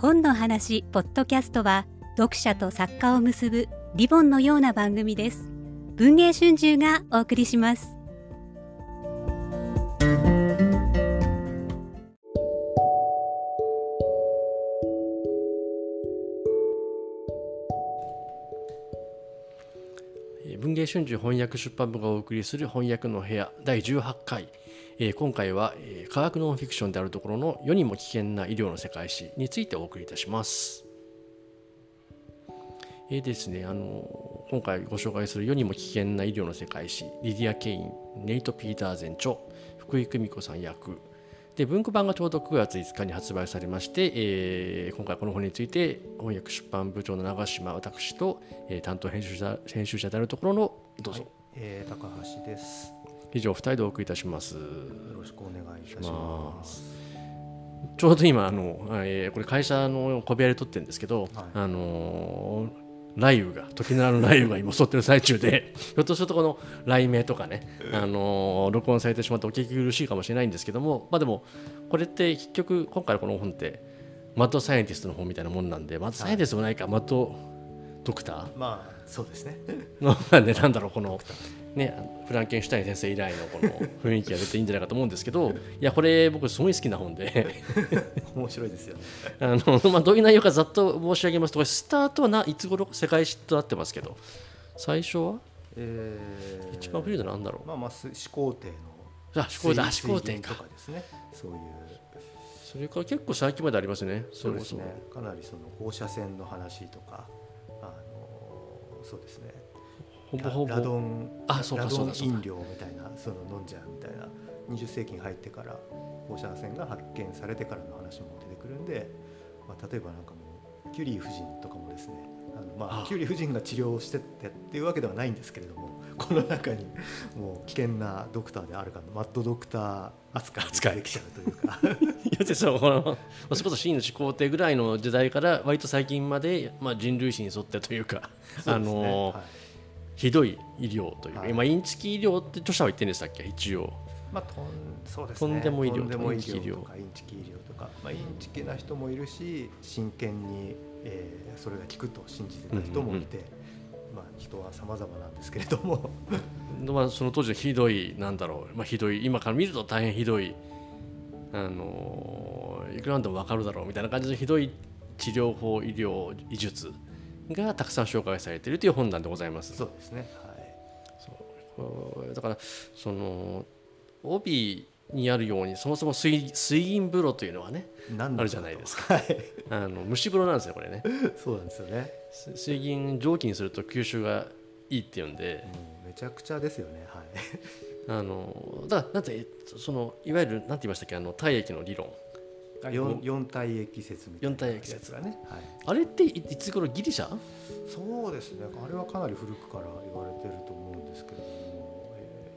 本の話ポッドキャストは読者と作家を結ぶリボンのような番組です。文藝春秋がお送りします。文藝春秋翻訳出版部がお送りする翻訳の部屋第18回、えー、今回は、えー、科学ノンフィクションであるところの世にも危険な医療の世界史についてお送りいたします。えー、ですね、あの今回ご紹介する世にも危険な医療の世界史リディア・ケインネイト・ピーターゼン著福井久美子さん役。で文庫版がちょうど9月5日に発売されまして、えー、今回この本について翻訳出版部長の長島私と、えー、担当編集者編集者であるところのどうぞ、はい、えー、高橋です。以上2人でお送りいたします。よろしくお願いいたします。ちょうど今あの、えー、これ会社の小部屋で撮ってるんですけど、はい、あのー雷雨が時のある雷雨が今襲ってる最中で ひょっとするとこの雷鳴とかね、あのー、録音されてしまってお聞き苦しいかもしれないんですけども、まあ、でもこれって結局今回この本ってマッドサイエンティストの本みたいなもんなんでマッドサイエンティストもないか、マッドドクター？まあそうですね。のねなんだろうこのね、フランケンシュタイン先生以来のこの雰囲気が出ていいんじゃないかと思うんですけどいやこれ僕すごい好きな本で。面白いですよ。ね あの、まあ、どういう内容かざっと申し上げますとスタートはないつ頃世界史となってますけど最初は、えー、一番古いのなんだろう、まあ、まあ始皇帝のあ始皇帝始皇帝か。ですね。そういう。それから結構最近までありますね。そうですね。かなりその放射線の話とかあのそうですねほぼほぼ。ラドンあそうかそうか飲料みたいなその飲んじゃうみたいな。20世紀に入ってから放射線が発見されてからの話も出てくるんで、まあ、例えばなんかもうキュリー夫人とかもですねあのまあキュリー夫人が治療してってっていうわけではないんですけれども この中にもう危険なドクターであるかのマッドドクター扱いできちゃうというか。いやそうこのそれこそ真の始皇帝ぐらいの時代から割と最近まで、まあ、人類史に沿ってというか、ね、あの、はいひどい医療というか、はい、今インチキ医療って著者は言ってるんでしたっけ？一応。まあ、とんそうです、ね、とんでも医療とかインチキ医療とかインチキ医療。とか、まあ、インチキな人もいるし真剣に、えー、それが効くと信じてた人もいて、うんうん、まあ、人は様々なんですけれども。まあその当時のひどいなんだろう、まあ、ひどい今から見ると大変ひどいあのいくらなんでも分かるだろうみたいな感じのひどい治療法医療医術がたくさん紹介されているという本なんでございます。そうですね、はい、そう。だからその帯にあるようにそもそも水水銀風呂というのはねあるじゃないですか、はい、あの蒸し風呂なんですよこれね。そうなんですよね。水銀蒸気にすると吸収がいいっていうんで、うん、めちゃくちゃですよね。はい。あのだからなんてそのいわゆるなんて言いましたっけ？あの体液の理論四四体液説みたいな体液説がね、はい、あれっていつ頃ギリシャ？そうですね。あれはかなり古くから言われてると思うんですけれども、え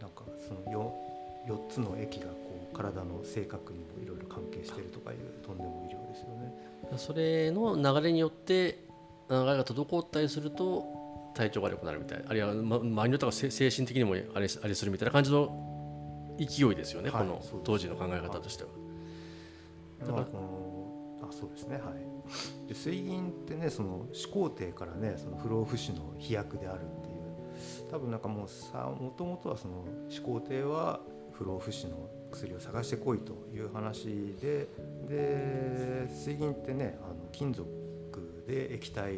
ー、となんかその四四つの液がこう体の性格にもいろいろ関係しているとかいうとんでも医療ですよね。それの流れによって流れが滞ったりすると体調が悪くなるみたいあるいは、ま、周りの人が精神的にもあれあれするみたいな感じの勢いですよね、はい、この当時の考え方としては。だからこのあそうですねはい。で水銀ってねその始皇帝からねその不老不死の飛躍であるっていう。多分なんかもうさもともとはその始皇帝は不老不死の薬を探してこいという話でで水銀ってねあの金属で液体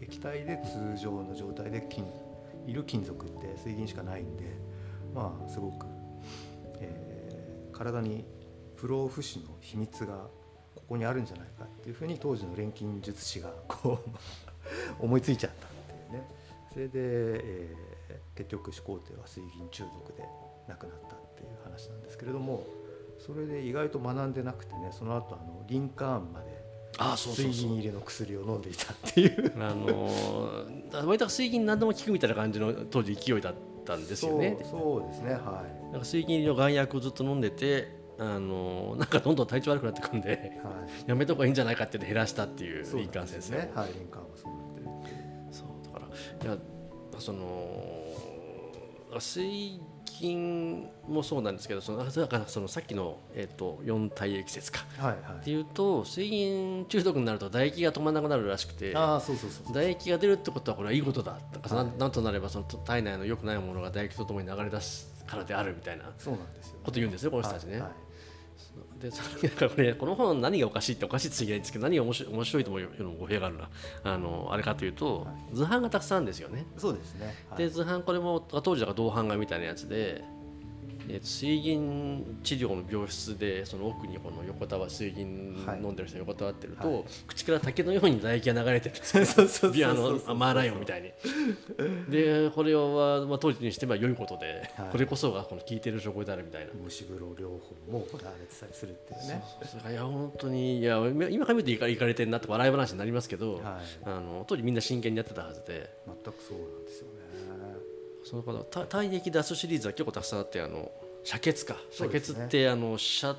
液体で通常の状態で金いる金属って水銀しかないんでまあすごく体に不老不死の秘密がここにあるんじゃないかっていうふうに当時の錬金術師がこう思いついちゃったっていうね。それで、えー、結局始皇帝は水銀中毒で亡くなったっていう話なんですけれどもそれで意外と学んでなくてねその後あのリンカーンまで水銀入りの薬を飲んでいたっていう。あのー、割と水銀何でも効くみたいな感じの当時勢いだったんですよね。そうですねはい。なんか水銀の眼薬をずっと飲んでてあのなんかどんどん体調悪くなってくるんで、はい、やめた方がいいんじゃないかって減らしたっていう林間先生、ね、はい、林間はそうなってるそうだからいやその水銀もそうなんですけどそのだからそのさっきの、えーと、四体液説か、はいはい、っていうと水銀中毒になると唾液が止まらなくなるらしくて唾液が出るってことはこれはいいことだかはい、なんとなればその体内の良くないものが唾液とともに流れ出すからであるみたいなこと言うんですよこの人たちね。はいはいでだ からこれこの本何がおかしいっておかしいって言いないんですけど何が面白い面白いと思うの語弊があるな。あのあれかというと、はい、図版がたくさんですよね。そうですね、はい、で図版これも当時だから銅版画みたいなやつでえー、と水銀治療の病室でその奥にこの横たわ水銀飲んでる人が横たわってると、はい、口から竹のように唾液が流れてるビ アのマーライオンみたいに。でこれは、まあ、当時にしては良いことで、はい、これこそがこの効いてる証拠であるみたいな。蒸し風呂療法も行われてたりするっていうね。そうそう。いや本当にいや今から見ていかれてるなって笑い話になりますけど、はい、あの当時みんな真剣にやってたはずで。全くそうなんですよ。ねその体体液出すシリーズは結構たくさんあってあの遮血か。遮血って、あの遮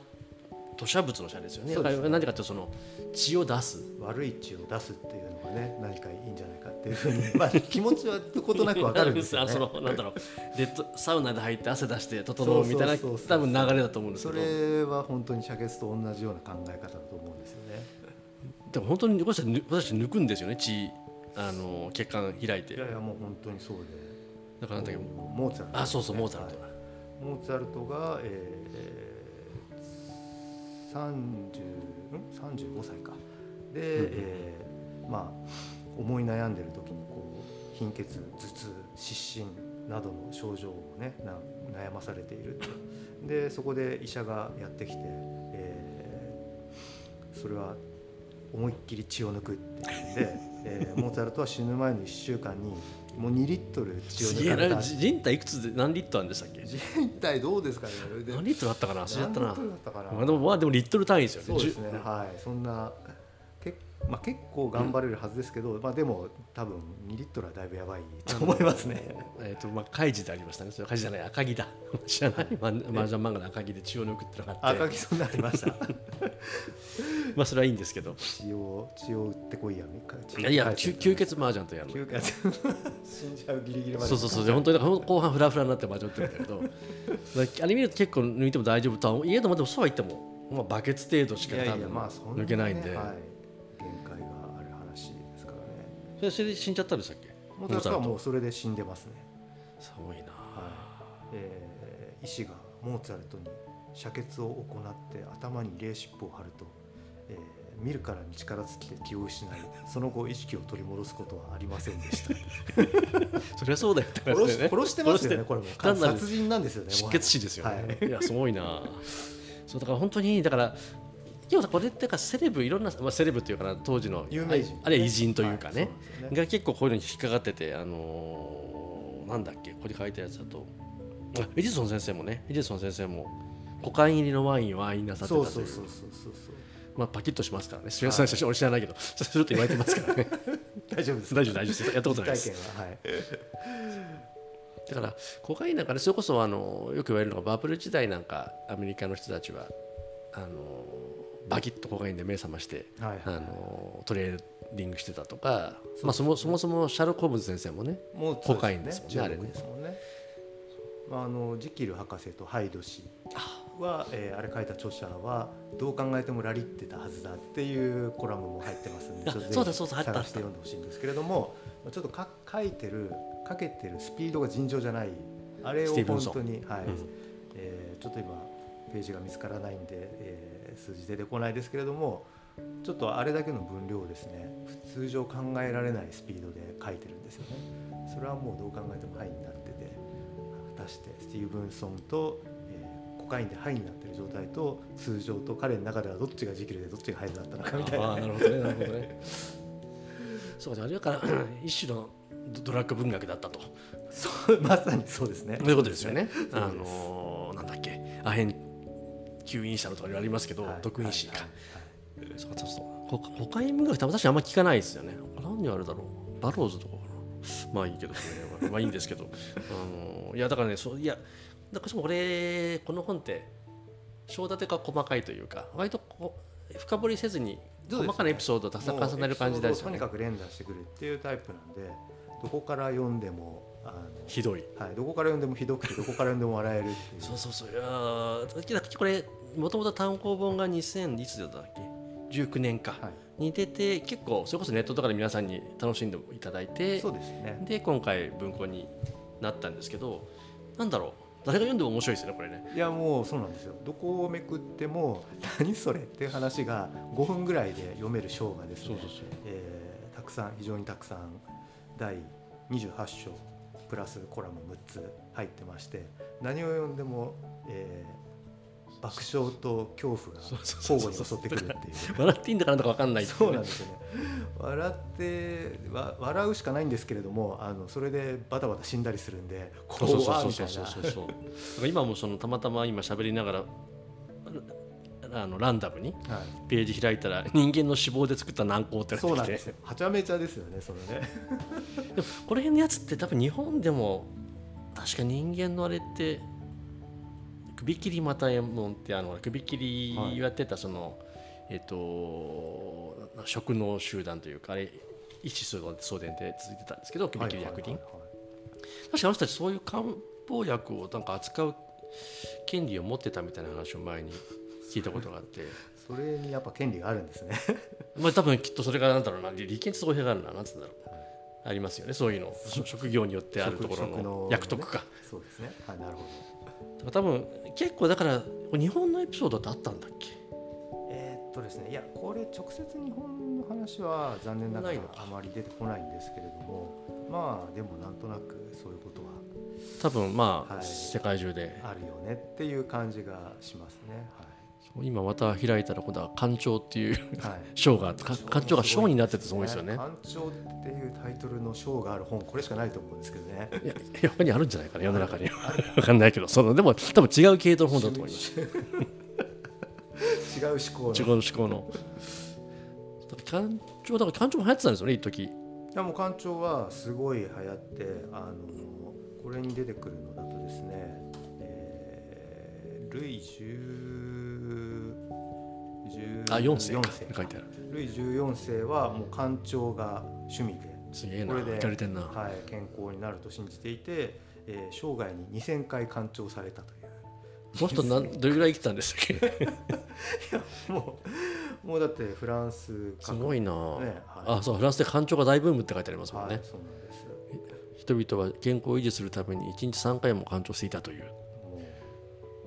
吐砂物の遮ですよね。ね。何かというとその血を出す。悪い血を出すっていうのがね何かいいんじゃないかっていうふうに まあ気持ちはことなくわかるんですよ、ね、そのなんだろう。でサウナで入って汗出して整うみたいな多分流れだと思うんですけど。それは本当に遮血と同じような考え方だと思うんですよね。でも本当に私たち抜くんですよね。血あの血管開いて。いやいやもう本当にそうで。だからなんだけ？どモーツァルト、あそうそうモーツァルト、はい。モーツァルトが、えー、30ん35歳か。で、うん、えー、まあ思い悩んでる時にこう貧血頭痛失神などの症状をね悩まされているでそこで医者がやってきて、えー、それは思いっきり血を抜くっていうんで、えー、モーツァルトは死ぬ前の1週間にもう2リットル血を抜かれた人体いくつで何リットルでしたっけ？人体どうですかね何リットルあったかな？忘れちゃったな。何リットルだったかな、まあ、でもまあでもリットル単位ですよね。そうですね。はい。そんなけ、まあ、結構頑張れるはずですけど、うん、まあでも多分2リットルはだいぶやばいと思いますね。えっ、とまあ開示でありましたね。それ開示じゃない赤木だ。知らないマージャン漫画の赤木で血を抜くってのがあって。赤木そんなありました。まあそれはいいんですけど。血を血を打ってこいやいや吸血麻雀とやる。吸血 死んじゃうギリギリまで。そうそうそう本当に後半フラフラになって魔女ってるんだけど。あれ見ると結構抜いても大丈夫とは家でもでもそうは言っても、まあ、バケツ程度しか多分抜けないんで、限界がある話で。すからねそれで死んじゃったんでしたっけ？モーツはもうそれで死んでますね。すごいな、はい。えー、医師がモーツァルトに遮血を行って頭に冷湿布を貼ると、えー、見るからに力尽きて気を失いその後意識を取り戻すことはありませんでした。そりゃそうだよって殺し殺してますよねこれも。殺人なんですよね失血死ですよね、はい、いやすごいなそうだから本当にだから要はこれってかセレブいろんな、まあ、セレブっていうかな当時の有名人、あるいは偉人というかねはい、ね。が結構こういうのに引っかかっててあのー、なんだっけここに書いたやつだと。エジソン先生もねエジソン先生もコカイン入りのワインをワインなさってたという。そうそうそうそうそうまあパキッとしますからね、すみません、俺知らないけど、そうすると言われてますからね。大丈夫です。大丈夫、大丈夫です。やったことないです。はい、だから、コカインなんかね、それこそあのよく言われるのが、バブル時代なんか、アメリカの人たちは、あのバキッとコカインで目覚まして、はいはい、あのトレーディングしてたとか、まあ、そもそもそもシャーロック・ホームズ先生もね、もうコカインですもんね、あれね。まあ、あのジキル博士とハイド氏は、えー、あれ書いた著者はどう考えてもラリってたはずだっていうコラムも入ってますんでそうだそうだ探して読んでほしいんですけれどもちょっとか書いてる書けてるスピードが尋常じゃないあれを本当に、はい。うん、えー、ちょっと今ページが見つからないんで、えー、数字出てこないですけれどもちょっとあれだけの分量をですね通常考えられないスピードで書いてるんですよね。それはもうどう考えても範囲になってて果たしてスティーブンソンとコカインでハイになってる状態と通常と彼の中ではどっちがジキルでどっちがハイだったのかみたいな、ね、あなるほどねなるほどね。そうあれだから 一種のドラッグ文学だったと。そうまさにそうですね。そういうことですよね。あのー、なんだっけアヘン吸引者のとかありますけど、はい、毒因子か、そうそうそうコカイン文学って私あんま聞かないですよね。何にあるだろう。バローズとかかな。まあいいけどねまあいいんですけど。あのー、いやだからねそういやだからこれこの本って章立てが細かいというか割とこう深掘りせずに細かなエピソードをたくさん重ねる感じですよね。とにかく連打してくるっていうタイプなんでどこから読んでもひどい、はい、どこから読んでもひどくてどこから読んでも笑えるそうそうそう。いやこれもともと単行本が2000いつだったっけ？19年か、はい、に出て結構それこそネットとかで皆さんに楽しんでいただいてそうですね。で今回文庫になったんですけどなんだろう？誰が読んでも面白いですよねこれね。いやもうそうなんですよ。どこをめくっても何それっていう話が5分ぐらいで読める章がですねえたくさん非常にたくさん第28章プラスコラム6つ入ってまして何を読んでも、えー、爆笑と恐怖が交互に襲ってくるっていう。笑っていいんだかなんだか分かんないそうなんですよね。笑ってわ笑うしかないんですけれどもあのそれでバタバタ死んだりするんで怖いみたいな。今もそのたまたま今喋りながらあのランダムにページ開いたら人間の脂肪で作った軟膏ってそうなんですよ。はちゃめちゃですよねそのね。でもこの辺のやつって多分日本でも確か人間のあれって首切りまたえもんってあの首切りやってたその、はい、えっ、と食の集団というかあれ一子相伝で続いてたんですけど首切り薬人、確かあの人たちそういう漢方薬をなんか扱う権利を持ってたみたいな話を前に聞いたことがあって。それにやっぱ権利があるんですね。まあ多分きっとそれがなんだろうな利権相違があるななんつうんだろう、はい、ありますよねそういうの。職業によってあるところの役得か、ね、そうですね。はいなるほど。多分結構だから日本のエピソードってあったんだっけ？えー、っとですねいやこれ直接日本の話は残念ながらあまり出てこないんですけれどもまあでもなんとなくそういうことは多分まあ、はい、世界中で。あるよねっていう感じがしますね、はい今また開いたら今度は館長っていう、はい、章が館長が章になっててすごいですよね。館長っていうタイトルの章がある本これしかないと思うんですけどね。いややっぱりあるんじゃないかな世の中に。分かんないけど。そのでも多分違う系統の本だと思います。違う思考違う思考の。館長だから館長も流行ってたんですよね一時。いやもう館長はすごい流行ってあのこれに出てくるのだとですね、えー、ルイ10あ4世。書いてある。ルイ14世はもう官庁が趣味で。すげえな。これで、はい、健康になると信じていて、えー、生涯に2000回官庁されたという。この人なんどれぐらい生きたんでしたっけ？いやもうもうだってフランスすごいな、ねはい、あそうフランスで官庁が大ブームって書いてありますもんね、はい、そうなんです。人々は健康を維持するために1日3回も官庁していたという。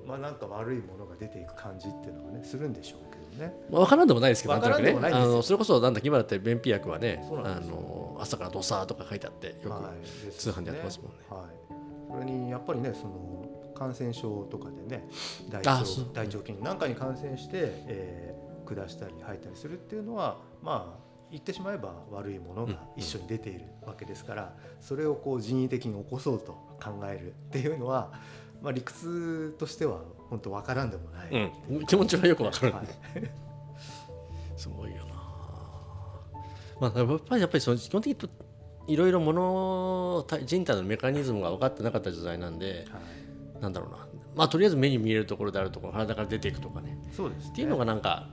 まあなんか悪いものが出ていく感じっていうのはねするんでしょうね。まあ、分からんでもないですけど、なんね、あのそれこそなんだ今だって便秘薬はね、あの朝からドサーとか書いてあってよく通販でやってますもんね。はい、それにやっぱりねその感染症とかでね大腸大腸菌なんかに感染して、えー、下したり吐いたりするっていうのはまあ言ってしまえば悪いものが一緒に出ているわけですから、それをこう人為的に起こそうと考えるっていうのは、まあ、理屈としては本当分からんでもない、うん、気持ちはよく分かる、はい、すごいよな、まあ、やっぱりやっぱりその基本的にいろいろもの人体のメカニズムが分かってなかった時代なんで、はい、なんだろうな。まあとりあえず目に見えるところであるところ体から出ていくとかね。そうです、ね、っていうのがなんか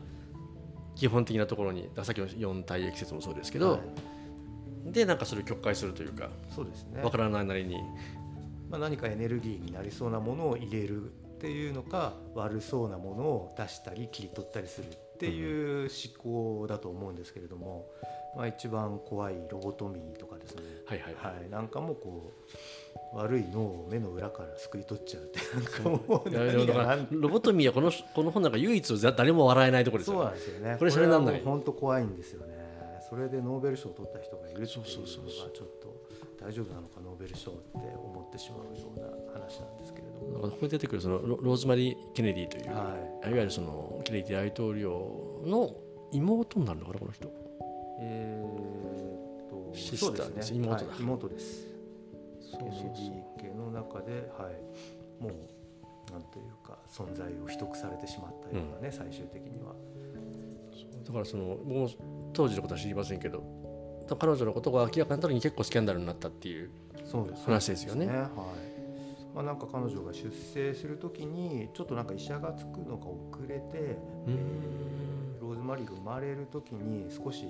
基本的なところにさっきの四体液説もそうですけど、はい、でなんかそれを曲解するというかそうですね。分からないなりに、まあ、何かエネルギーになりそうなものを入れるっていうのか悪そうなものを出したり切り取ったりするっていう思考だと思うんですけれども、まあ、一番怖いロボトミーとかですね、はいはいはい、なんかもこう悪い脳を目の裏からすくい取っちゃうってなんかもうロボトミーはこのこの本なんか唯一誰も笑えないところですよね。そうなんですよね。これそれなんない本当怖いんですよね。それでノーベル賞を取った人がいるっていうのがちょっと大丈夫なのかノーベル賞って思ってしまうような話なんですけれども。ここに出てくるそのローズマリー・ケネディという、はい、いわゆるそのケネディ大統領の妹になるのかなこの人。えー、っとシスターです、ね、妹だ、はい、妹です。ケネディ家の中で、はい、もうなんというか存在を秘匿されてしまったようなね、うん、最終的にはだからそのもう当時のことは知りませんけど彼女のことが明らかになった時に結構スキャンダルになったっていう話ですよね。ね。はい。まあ、なんか彼女が出生する時にちょっとなんか医者がつくのが遅れて、えー、ローズマリーが生まれる時に少し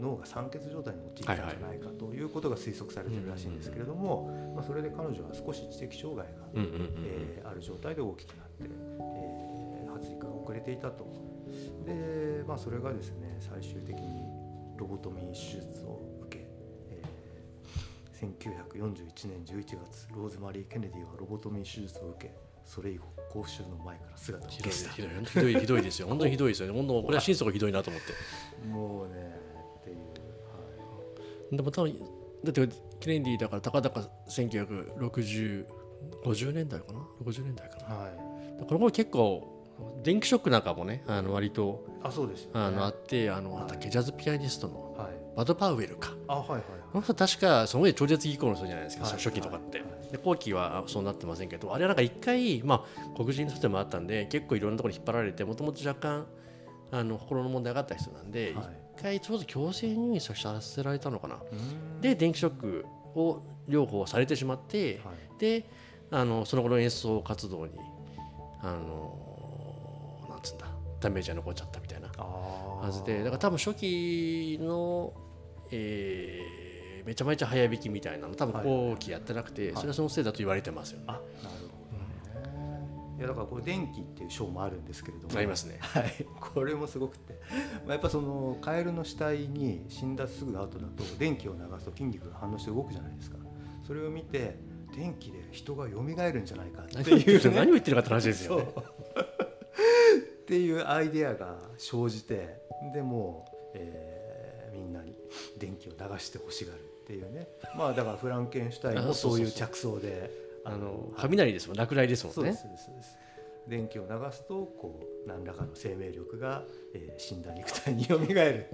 脳が酸欠状態に陥ったんじゃないかということが推測されてるらしいんですけれども、まあ、それで彼女は少し知的障害が、えー、ある状態で大きくなって、えー、発育が遅れていたとで、まあ、それがですね最終的にロボトミー手術を受け、えー、1941年11月ローズマリー・ケネディはロボトミー手術を受けそれ以後公衆の前から姿を消した。ひどいひどいひどいですよ。本当にひどいですよね。本当これは心底ひどいなと思って。もうねっていう、はい、でも多分だってケネディだからたかだか1960 50年代かな？60年代かな、はい、これも結構電気ショックなんかもねあの割とあそうです、ね、あのあってあの、はい、なんだっけジャズピアニストのバド・パウエルか、あはいはい、この人確かその上超絶技巧の人じゃないですか、はい、初期とかって、はい、で後期はそうなってませんけどあれはなんか一回、まあ、黒人の人でもあったんで結構いろんなところに引っ張られてもともと若干あの心の問題があった人なんで、一、回ちょうど強制入院させられたのかな。で電気ショックを療法されてしまって、であのその後の演奏活動にあのダメージが残っちゃったみたいなはずでだから多分初期の、えー、めちゃめちゃ早引きみたいなの多分後期やってなくて、はい、それはそのせいだと言われてますよね。あなるほど、ね、いやだからこれ電気っていう章もあるんですけれども。ありますね、はい、これもすごくて、まあ、やっぱそのカエルの死体に死んだすぐ後だと電気を流すと筋肉が反応して動くじゃないですか。それを見て電気で人が蘇るんじゃないかっていう、ね、何を言ってるかって話ですよ、ね、っていうアイデアが生じてでも、えー、みんなに電気を流してほしがるっていうね。まあだからフランケンシュタインもそういう着想であの雷ですもん。落雷ですもんね。そうですそうです。電気を流すとこう何らかの生命力が、えー、死んだ肉体に蘇るっ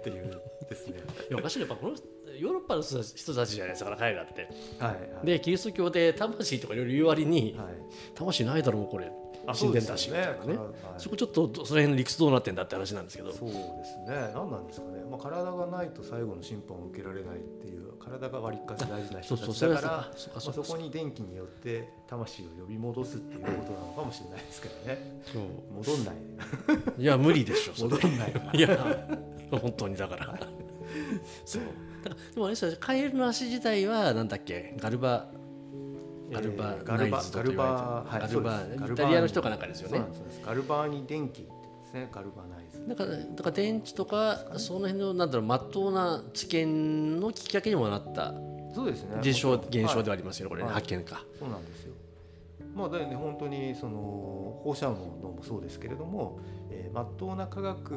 ていうですね。いやおかしい。やっぱこのヨーロッパの人たちじゃないですか彼らって。はい、はい、でキリスト教で魂とかいろいろ言う割に、はい、魂ないだろうこれ死んでんだしみたいなね、はい、そこちょっとその辺の理屈どうなってんだって話なんですけど。そうですね。何なんですかね、まあ、体がないと最後の審判を受けられないっていう体が割りかし大事な人たちだからまあ、そこに電気によって魂を呼び戻すっていうことなのかもしれないですけどね。そう。戻んないいや無理でしょ 戻んないいや本当にだから。そう。だからでもね。カエルの足自体はなんだっけ。ガルバガルバガルバガルバガルバイタリアの人かなんかですよね。ガルバーニ電気ですね。ガルバナイズ。だからだから電池とかその辺のなんだろうまっとうな知見のきっかけにもなったそうですね。現象現象ではありますよねこれ、発見か。そうなんですよ。まあだよね本当にその放射能もそうですけれども、えー、まっとうな科学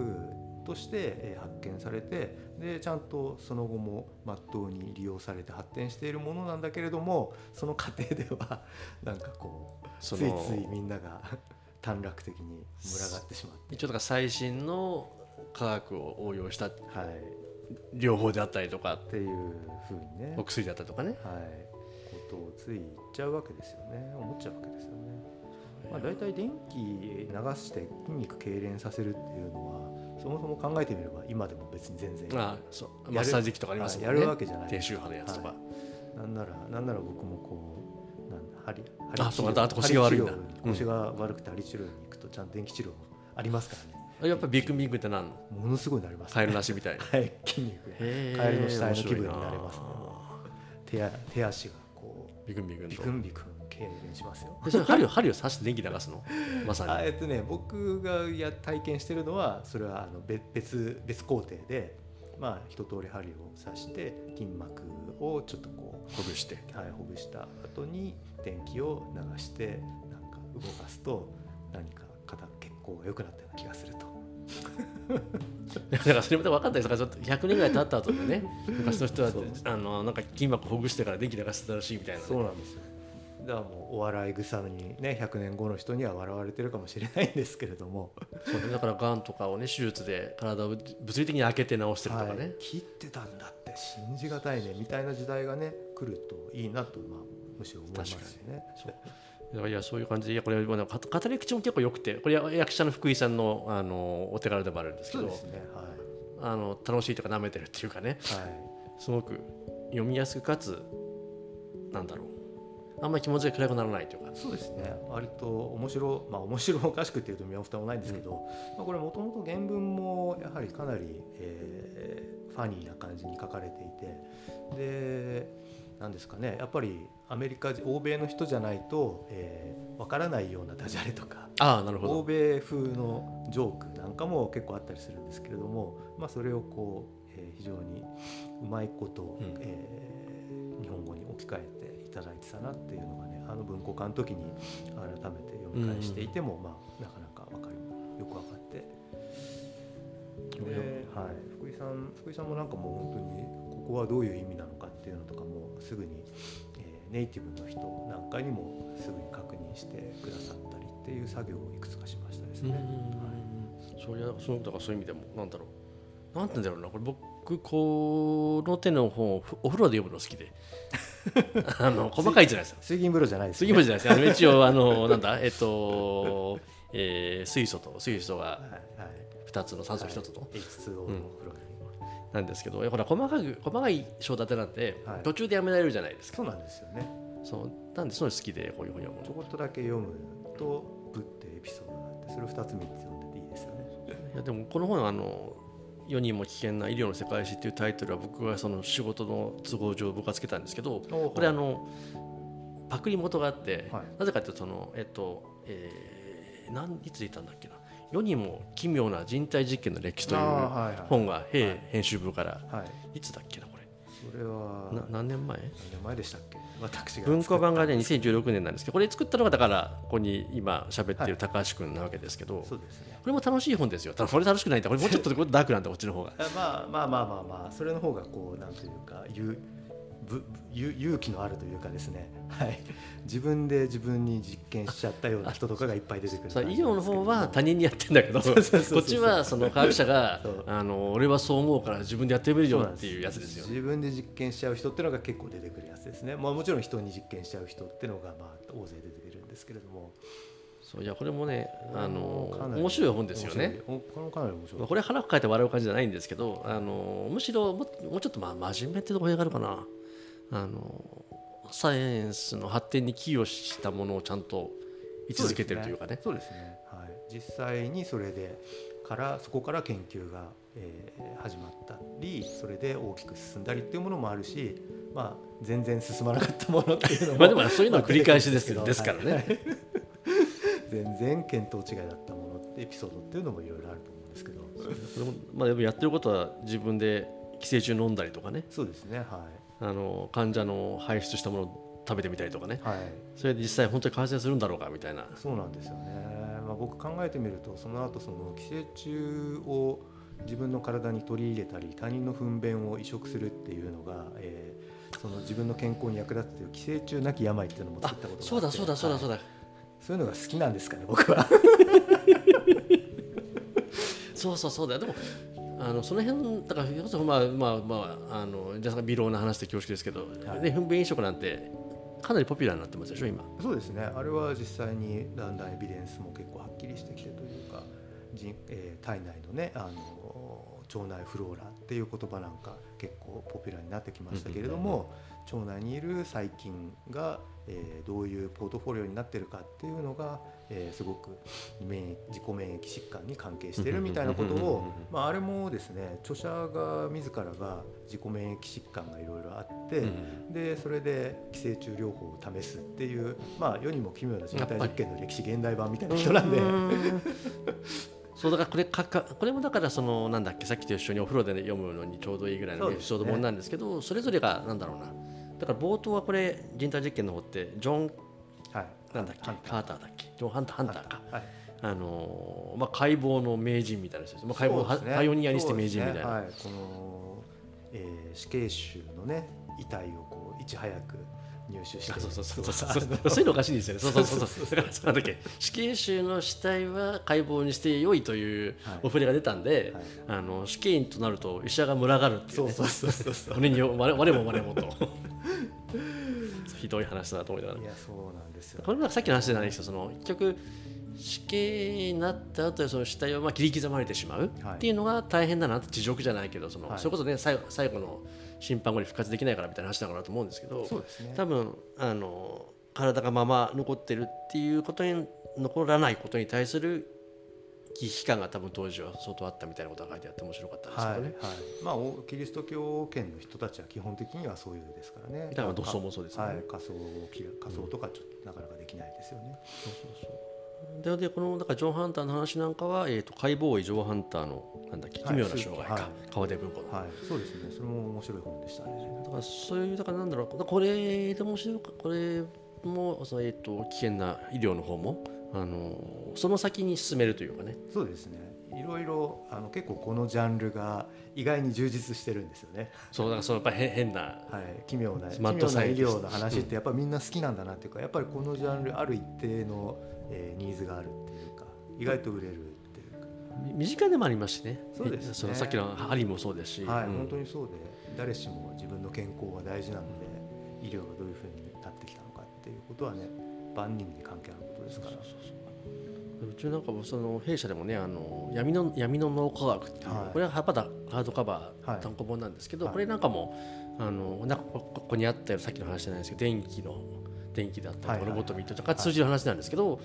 として発見されてでちゃんとその後もまっとうに利用されて発展しているものなんだけれどもその過程では なんかこうついついみんなが 短絡的に群がってしまって。一応だから最新の科学を応用した、はい、療法であったりとかっていうふうにね。お薬だったりとかね、はい、ことをつい言っちゃうわけですよね。思っちゃうわけですよね。まあ、大体電気流して筋肉痙攣させるっていうのはそもそも考えてみれば今でも別に全然あそう。マッサージ機とかありますもんね。やるわけじゃない。低周波のやつとか、はい、なんならなんなら僕もこうなん針針あそうあと腰が悪いんだ。腰が悪くて針治療に行くとちゃんと電気治療ありますからね。やっぱビッグビッグってなんの？ものすごいなります、ね、カエルなしみたいな、はい、筋肉カエルの死体の気分になれますね。手手足がこうビクンビクンビクンビクン痙攣しますよ。それ針を針を刺して電気流すの？まさに。あえっとね僕がや体験してるのはそれはあの別別工程で。まあ、一通り針を刺して筋膜をちょっとこうほぐして、はい、ほぐした後に電気を流してなんか動かすと何か肩血行が良くなったような気がすると。だからそれも分かんないですから100年ぐらい経った後でね昔の人はあのなんか筋膜ほぐしてから電気流してたらしいみたいな、ね、そうなんですよだからもうお笑い草にね100年後の人には笑われてるかもしれないんですけれども。そうだからがんとかをね手術で体を物理的に開けて治してるとかね、はい、切ってたんだって信じがたいねみたいな時代がね来るといいなと、まあ、むしろ思いますね。いやそういう感じでいやこれ語り口も結構よくてこれ役者の福井さんのあのお手柄でもあるんですけど、ねはい、あの楽しいとか舐めてるっていうかね、はい、すごく読みやすくかつなんだろうあんまり気持ちが暗くならないというか。そうですね。割と面白まあ面白おかしくっていうと身も蓋もないんですけど、うん、まあ、これもともと原文もやはりかなり、えー、ファニーな感じに書かれていてでなんですかね。やっぱりアメリカ欧米の人じゃないと、えー、分からないようなダジャレとかあなるほど。欧米風のジョークなんかも結構あったりするんですけれども、まあ、それをこう、えー、非常にうまいこと、うん、えー、日本語に置き換えていただいてたなっていうのがねあの文庫化の時に改めて読み返していても、うん、まあ、なかなか分かる。よく分かって。ではい、福井さん福井さんもなんかもう本当にここはどういう意味なのかっていうのとかもすぐにネイティブの人なんかにもすぐに確認してくださったりっていう作業をいくつかしましたですね。はい、それはそのだからそういう意味でもなんだろう。なんて言うんだろうな。これ僕この手の本をお風呂で読むの好きであの細かいじゃないですか水銀風呂じゃないです、ね、水銀風呂じゃないですか 一応あのなんだえっと、えー、水素と水素が2つの酸素1つと、はい、H2O の風呂なんですけどほら細かく細かい章立てなんて、途中でやめられるじゃないですか。そうなんですよね。そう。なんでそういうの好きでこういうふうに読むちょこっとだけ読むとブってエピソードがあってそれを2つ3つ読んでていいですよね。いやでもこの本はあの世にも危険な医療の世界史っていうタイトルは僕はその仕事の都合上僕はつけたんですけどこれあのパクリ元があって、はい、なぜかというとそのえっと、えー、何いつ言ったんだっけな。世にも奇妙な人体実験の歴史という本が兵編集部から、い、つだっけなこれ。それは何年前？何年前でしたっけ？私が文庫版がね2016年なんですけどこれ作ったのがだからここに今喋ってる高橋君なわけですけど、そうですね、これも楽しい本ですよ。ただこれ楽しくないんだ。これもうちょっとダークなんだこっちの方が。まあまあまあまあまあそれの方がこうなんというかう勇気のあるというかですね、はい、自分で自分に実験しちゃったような人とかがいっぱい出てくる医療の方は他人にやってんだけどこっちはその科学者があの俺はそう思うから自分でやってみるよっていうやつですよ、ね、自分で実験しちゃう人っていうのが結構出てくるやつですね、まあ、もちろん人に実験しちゃう人っていうのがまあ大勢出てくるんですけれども。そういやこれもねあの面白い本ですよね。これかなり面白い。これ腹を抱えて笑う感じじゃないんですけど、あのむしろももうちょっとまあ真面目ってところがあるかな。あのサイエンスの発展に寄与したものをちゃんと位置づけてるというかね。そうですね。はい、実際にそれでからそこから研究が、えー、始まったりそれで大きく進んだりっていうものもあるし、まあ、全然進まなかったものっていうのも まあでもそういうのは繰り返しです ですからね。はい、全然見当違いだったものってエピソードっていうのもいろいろあると思うんですけど。それも、まあ、でもやってることは自分で寄生虫飲んだりとかね。そうですね。はいあの患者の排出したものを食べてみたりとかね、はい、それで実際本当に感染するんだろうかみたいな。そうなんですよね、まあ、僕考えてみるとその後その寄生虫を自分の体に取り入れたり他人の糞便を移植するっていうのが、えー、その自分の健康に役立つという寄生虫なき病っていうのも作ったことがあって。そうだそうだそうだそうだ、はい、そういうのが好きなんですかね僕は。そうそうそうだでもあのその辺だからまあまあまああのじゃあ微量な話で恐縮ですけど、はい、で糞便移植なんてかなりポピュラーになってますでしょ今。そうですね。あれは実際にだんだんエビデンスも結構はっきりしてきてというか人、えー、体内のねあの腸内フローラっていう言葉なんか結構ポピュラーになってきましたけれども、腸内にいる細菌が、えー、どういうポートフォリオになってるかっていうのが、えー、すごく免疫自己免疫疾患に関係してるみたいなことを、まあ、あれもですね著者が自らが自己免疫疾患がいろいろあって、でそれで寄生虫療法を試すっていう、まあ、世にも奇妙な人体実験の歴史現代版みたいな人なんで。そうだからこれかかこれもだからそのなんだっけさっきと一緒にお風呂で、ね、読むのにちょうどいいぐらいのエピソードものなんですけどそ、ね,、れぞれがなんだろうなだから冒頭はこれ人体実験の方ってジョン、はい、なんだっけ？カーターだっけ？ジョン・ハンターハンターか、はい、あのまあ、解剖の名人みたいな人です、まあ、解剖、ね、パイオニアにして名人みたいな、ね。はい、この、えー、死刑囚のね遺体をこういち早く入手してそうそうそうそう。そう。いうのおかしいですよねそうそう。そうそうだからなんだっけ死刑囚の死体は解剖にしてよいという。お触れが出たんで、はい、あの死刑員となると医者が群がるっていう、ね、そうそう。そうそう俺に我我も我もとひどい話だと思いながらいやそうなんですよ、これもさっきの話じゃないですよその結局死刑になった後でその死体をまあ切り刻まれてしまうっていうのが大変だなって地獄じゃないけどその、はい、それこそね最後最後の審判後に復活できないからみたいな話だからと思うんですけど、ね、多分あの体がまま残ってるっていうことに残らないことに対する危機感が多分当時は相当あったみたいなことが書いてあって面白かったですよね。はい、はい、まあキリスト教圏の人たちは基本的にはそういうですからね。だから土葬もそうですね。はい、仮装仮装とかちょっとなかなかできないですよね。そうそうそう。ででこのだからジョン・ハンターの話なんかは、えーと、解剖医ジョン・ハンターのなんだっけ奇妙な障害か、はい、川出文庫の、はい、そうですね。それも面白い本でしたね。だからそういうだからなんだろうこれで面白いこれもその、えーと、危険な医療の方もあのその先に進めるというかね。そうですね。いろいろあの結構このジャンルが意外に充実してるんですよね。そうだからそのやっぱ変な、はい、奇妙な奇妙な医療の話ってやっぱりみんな好きなんだなっていうか、やっぱりこのジャンルある一定のえー、ニーズがあるっていうか意外と売れるっていうか。身近でもありますしね。そうです、ね、そのさっきの針もそうですし、はい、うん、本当にそうで誰しも自分の健康が大事なので医療がどういうふうになってきたのかっていうことはね万人に関係あることですから。そうそうそうう。ちなんかもその弊社でもねあの闇の闇の脳科学っていう、はい、これはまだハードカバー単行本なんですけど、はい、これなんかもあのなんかここにあったよさっきの話じゃないですけど電気の電気だったりロボトミーとか通じる話なんですけど、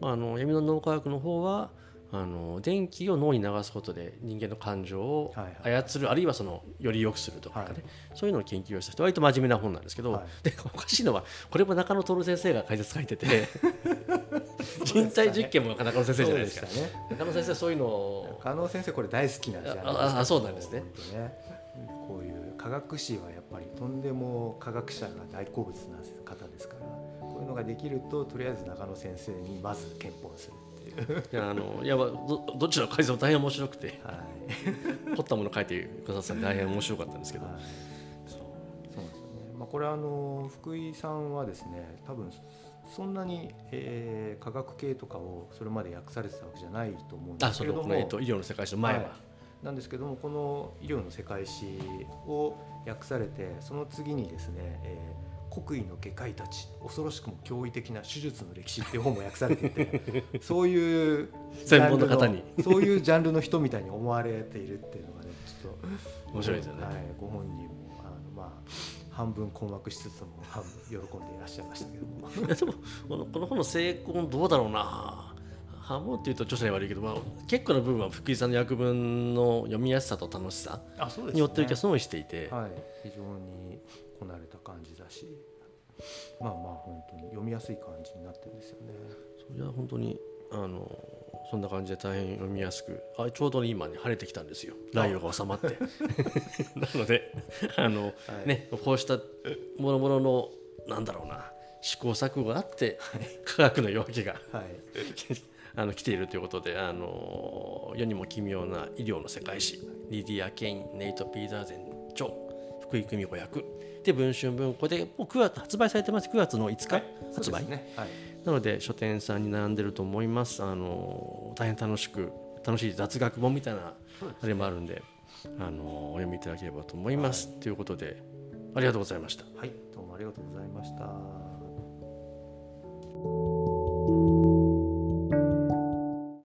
まあ、あの闇の脳科学の方はあの電気を脳に流すことで人間の感情を操る、あるいはそのより良くするとかね、はい、そういうのを研究をした人割と真面目な本なんですけど、はい、でおかしいのはこれも中野徹先生が解説書いてて 人体実験も中野先生じゃないですか、ね、中野先生そういうの中野先生これ大好きなんじゃないですかあそうなんですね。ね。こういう科学史はやっぱりとんでも科学者が大好物な方ですからいうのができるととりあえず中野先生にまず検本するいやあのいやどどちらの解説も大変面白くて、はい、凝ったもの書いてくださって大変面白かったんですけど、はい、そう。そうですよね、まあ、これあの福井さんはですね多分そんなに、えー、科学系とかをそれまで訳されてたわけじゃないと思うんですけども。えー、と医療の世界史の前は、はい、なんですけどもこの医療の世界史を訳されてその次にですね、えー国威の外科医たち恐ろしくも驚異的な手術の歴史っていう本も訳されていてそういう専門の方に。そういうジャンルの人みたいに思われているっていうのがねちょっと面白いですよね、はい、ご本人もあのまあ半分困惑しつつも半分喜んでいらっしゃいましたけども。でもこのこの本の成功どうだろうな。半分っていうと著者に悪いけど、まあ、結構な部分は福井さんの訳文の読みやすさと楽しさによってる気がすごいしていて、はい、非常にしまあまあ本当に読みやすい感じになってるんですよね。それは本当にあのそんな感じで大変読みやすくあちょうど今ね晴れてきたんですよ。雷雨が収まって。なのであの、はい、ねこうしたものもののなんだろうな試行錯誤があって、はい、科学の夜明けが、はい、あの来ているということであの世にも奇妙な医療の世界史リディア・ケインネイト・ピーザーゼン著福井久美子役で文春文庫でもう9月発売されてます。9月の5日、はい、発売、ね。はい、なので書店さんに並んでると思います。あの大変楽しく楽しい雑学本みたいなあれもあるんで、あのお読みいただければと思います、はい、ということでありがとうございました。はいどうもありがとうございました。